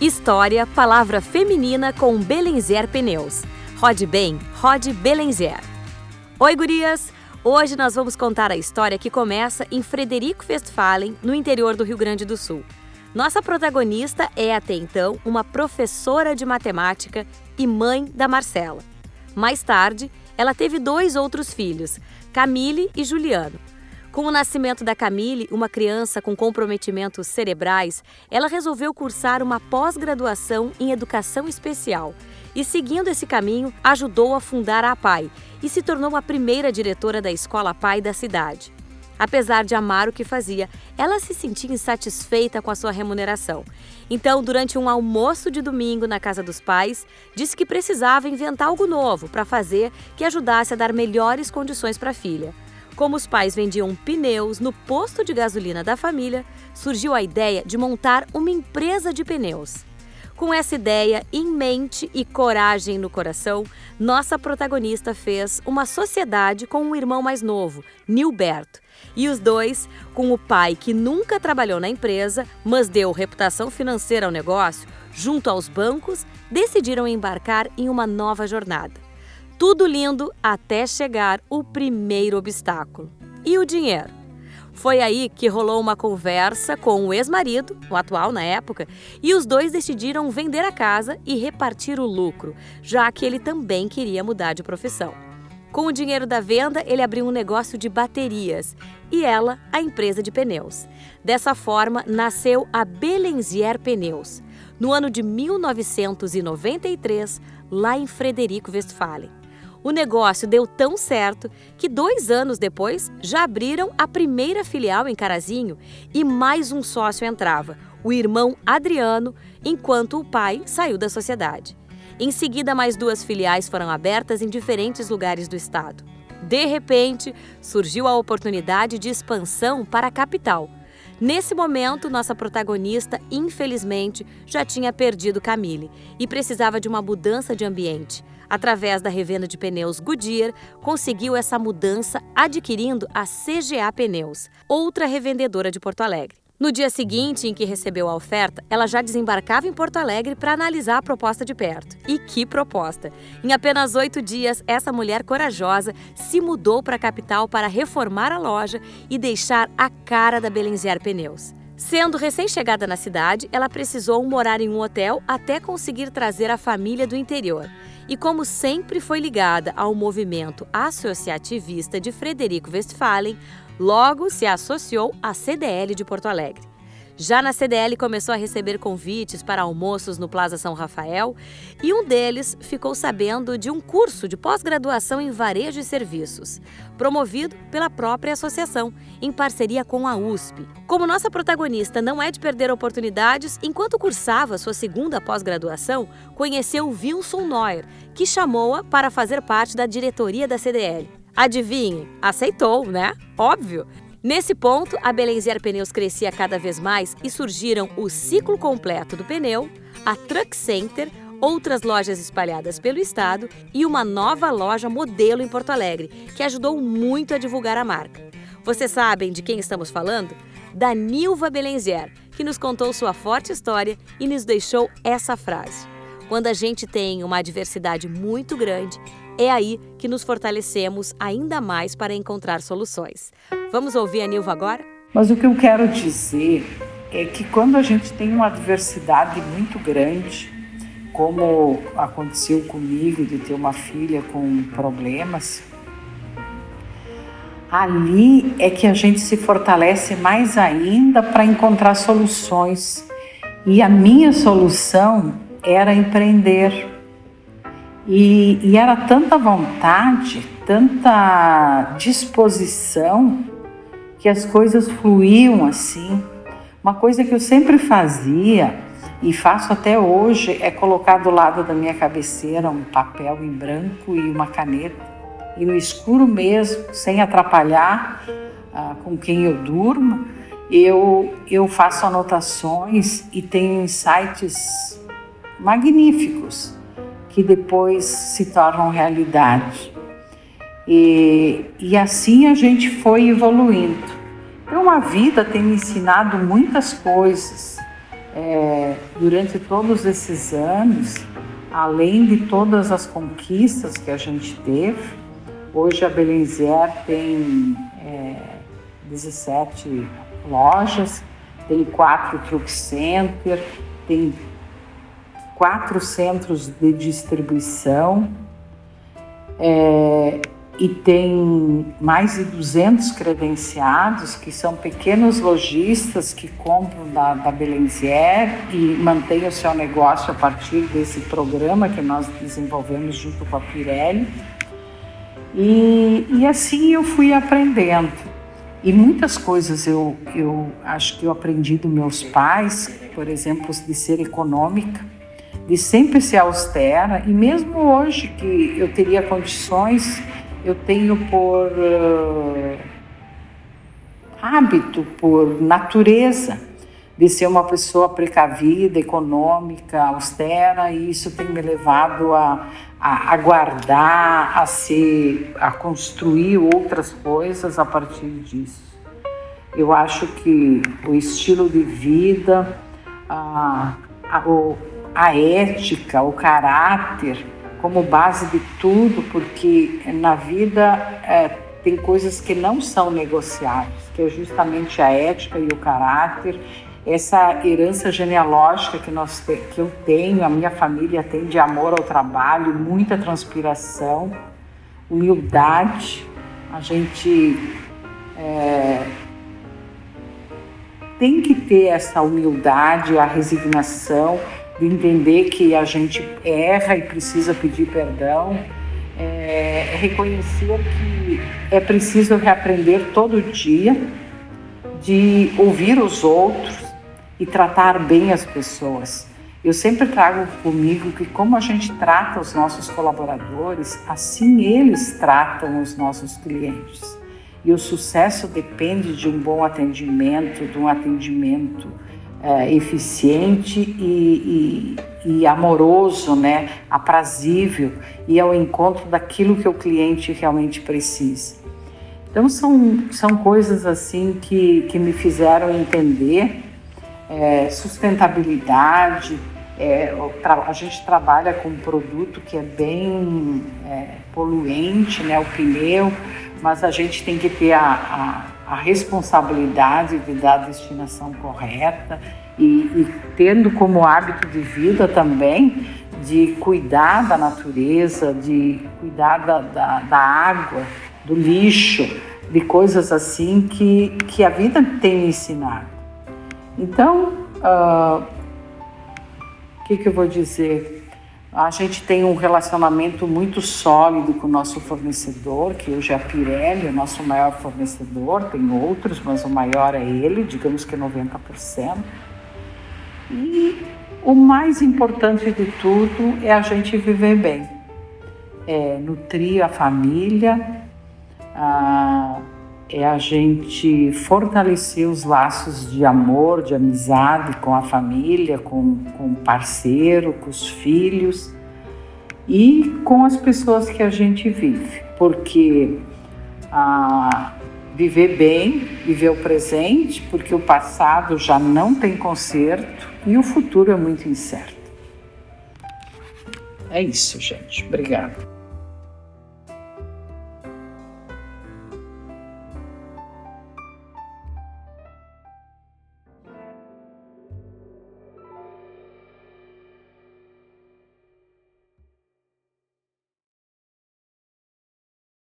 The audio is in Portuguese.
História, palavra feminina com Belenzer Pneus. Rode bem, rode Belenzer. Oi, gurias! Hoje nós vamos contar a história que começa em Frederico Westphalen, no interior do Rio Grande do Sul. Nossa protagonista é até então uma professora de matemática e mãe da Marcela. Mais tarde, ela teve dois outros filhos, Camille e Juliano. Com o nascimento da Camille, uma criança com comprometimentos cerebrais, ela resolveu cursar uma pós-graduação em educação especial e, seguindo esse caminho, ajudou a fundar a PAI e se tornou a primeira diretora da escola PAI da cidade. Apesar de amar o que fazia, ela se sentia insatisfeita com a sua remuneração. Então, durante um almoço de domingo na casa dos pais, disse que precisava inventar algo novo para fazer que ajudasse a dar melhores condições para a filha. Como os pais vendiam pneus no posto de gasolina da família, surgiu a ideia de montar uma empresa de pneus. Com essa ideia em mente e coragem no coração, nossa protagonista fez uma sociedade com o irmão mais novo, Nilberto. E os dois, com o pai que nunca trabalhou na empresa, mas deu reputação financeira ao negócio, junto aos bancos, decidiram embarcar em uma nova jornada. Tudo lindo até chegar o primeiro obstáculo. E o dinheiro? Foi aí que rolou uma conversa com o ex-marido, o atual na época, e os dois decidiram vender a casa e repartir o lucro, já que ele também queria mudar de profissão. Com o dinheiro da venda, ele abriu um negócio de baterias e ela, a empresa de pneus. Dessa forma, nasceu a Belenzier Pneus, no ano de 1993, lá em Frederico Westphalen. O negócio deu tão certo que dois anos depois já abriram a primeira filial em Carazinho e mais um sócio entrava, o irmão Adriano, enquanto o pai saiu da sociedade. Em seguida, mais duas filiais foram abertas em diferentes lugares do estado. De repente, surgiu a oportunidade de expansão para a capital. Nesse momento, nossa protagonista, infelizmente, já tinha perdido Camille e precisava de uma mudança de ambiente através da revenda de pneus Goodyear, conseguiu essa mudança adquirindo a CGA Pneus, outra revendedora de Porto Alegre. No dia seguinte em que recebeu a oferta, ela já desembarcava em Porto Alegre para analisar a proposta de perto. E que proposta! Em apenas oito dias, essa mulher corajosa se mudou para a capital para reformar a loja e deixar a cara da Belenzier Pneus. Sendo recém-chegada na cidade, ela precisou morar em um hotel até conseguir trazer a família do interior. E como sempre foi ligada ao movimento associativista de Frederico Westphalen, logo se associou à CDL de Porto Alegre. Já na CDL começou a receber convites para almoços no Plaza São Rafael e um deles ficou sabendo de um curso de pós-graduação em varejo e serviços, promovido pela própria associação, em parceria com a USP. Como nossa protagonista não é de perder oportunidades, enquanto cursava sua segunda pós-graduação, conheceu Wilson Neuer, que chamou-a para fazer parte da diretoria da CDL. Adivinhe, aceitou, né? Óbvio. Nesse ponto, a Belenzier Pneus crescia cada vez mais e surgiram o ciclo completo do pneu, a Truck Center, outras lojas espalhadas pelo estado e uma nova loja modelo em Porto Alegre, que ajudou muito a divulgar a marca. Vocês sabem de quem estamos falando? Da Nilva Belenzier, que nos contou sua forte história e nos deixou essa frase. Quando a gente tem uma diversidade muito grande, é aí que nos fortalecemos ainda mais para encontrar soluções. Vamos ouvir a Nilva agora? Mas o que eu quero dizer é que quando a gente tem uma diversidade muito grande, como aconteceu comigo de ter uma filha com problemas, ali é que a gente se fortalece mais ainda para encontrar soluções. E a minha solução era empreender. E, e era tanta vontade, tanta disposição, que as coisas fluíam assim. Uma coisa que eu sempre fazia e faço até hoje é colocar do lado da minha cabeceira um papel em branco e uma caneta. E no escuro mesmo, sem atrapalhar ah, com quem eu durmo, eu, eu faço anotações e tenho insights magníficos que depois se tornam realidade. E, e assim a gente foi evoluindo. Então a vida tem me ensinado muitas coisas. é, durante todos esses anos, além de todas as conquistas que a gente teve, hoje a Belenzier tem é, 17 lojas, tem quatro truck center, tem quatro centros de distribuição é, e tem mais de 200 credenciados que são pequenos lojistas que compram da, da Belenzier e mantêm o seu negócio a partir desse programa que nós desenvolvemos junto com a Pirelli. E, e assim eu fui aprendendo. E muitas coisas eu, eu acho que eu aprendi dos meus pais, por exemplo, de ser econômica de sempre ser austera e mesmo hoje que eu teria condições, eu tenho por uh, hábito, por natureza, de ser uma pessoa precavida, econômica, austera e isso tem me levado a, a, a guardar, a ser, a construir outras coisas a partir disso. Eu acho que o estilo de vida, a, a, o, a ética, o caráter como base de tudo, porque na vida é, tem coisas que não são negociáveis, que é justamente a ética e o caráter, essa herança genealógica que, nós que eu tenho, a minha família tem de amor ao trabalho, muita transpiração, humildade, a gente é, tem que ter essa humildade, a resignação de entender que a gente erra e precisa pedir perdão, é, reconhecer que é preciso reaprender todo dia, de ouvir os outros e tratar bem as pessoas. Eu sempre trago comigo que como a gente trata os nossos colaboradores, assim eles tratam os nossos clientes. E o sucesso depende de um bom atendimento, de um atendimento é, eficiente e, e, e, amoroso, né? aprazível e ao encontro daquilo que o cliente realmente precisa. Então são, são coisas assim que, que me fizeram entender é, sustentabilidade. É, a gente trabalha com um produto que é bem é, poluente, né, o pneu, mas a gente tem que ter a, a responsabilidade de dar a destinação correta e, e tendo como hábito de vida também de cuidar da natureza, de cuidar da, da, da água, do lixo, de coisas assim que, que a vida tem ensinado. Então, ah, o uh, que, que eu vou dizer? A gente tem um relacionamento muito sólido com o nosso fornecedor, que hoje é a Pirelli, o nosso maior fornecedor, tem outros, mas o maior é ele, digamos que 90%. E o mais importante de tudo é a gente viver bem, é nutrir a família, é a gente fortalecer os laços de amor, de amizade com a família, com, com o parceiro, com os filhos e com as pessoas que a gente vive, porque ah, viver bem, viver o presente, porque o passado já não tem conserto e o futuro é muito incerto. É isso, gente. Obrigada.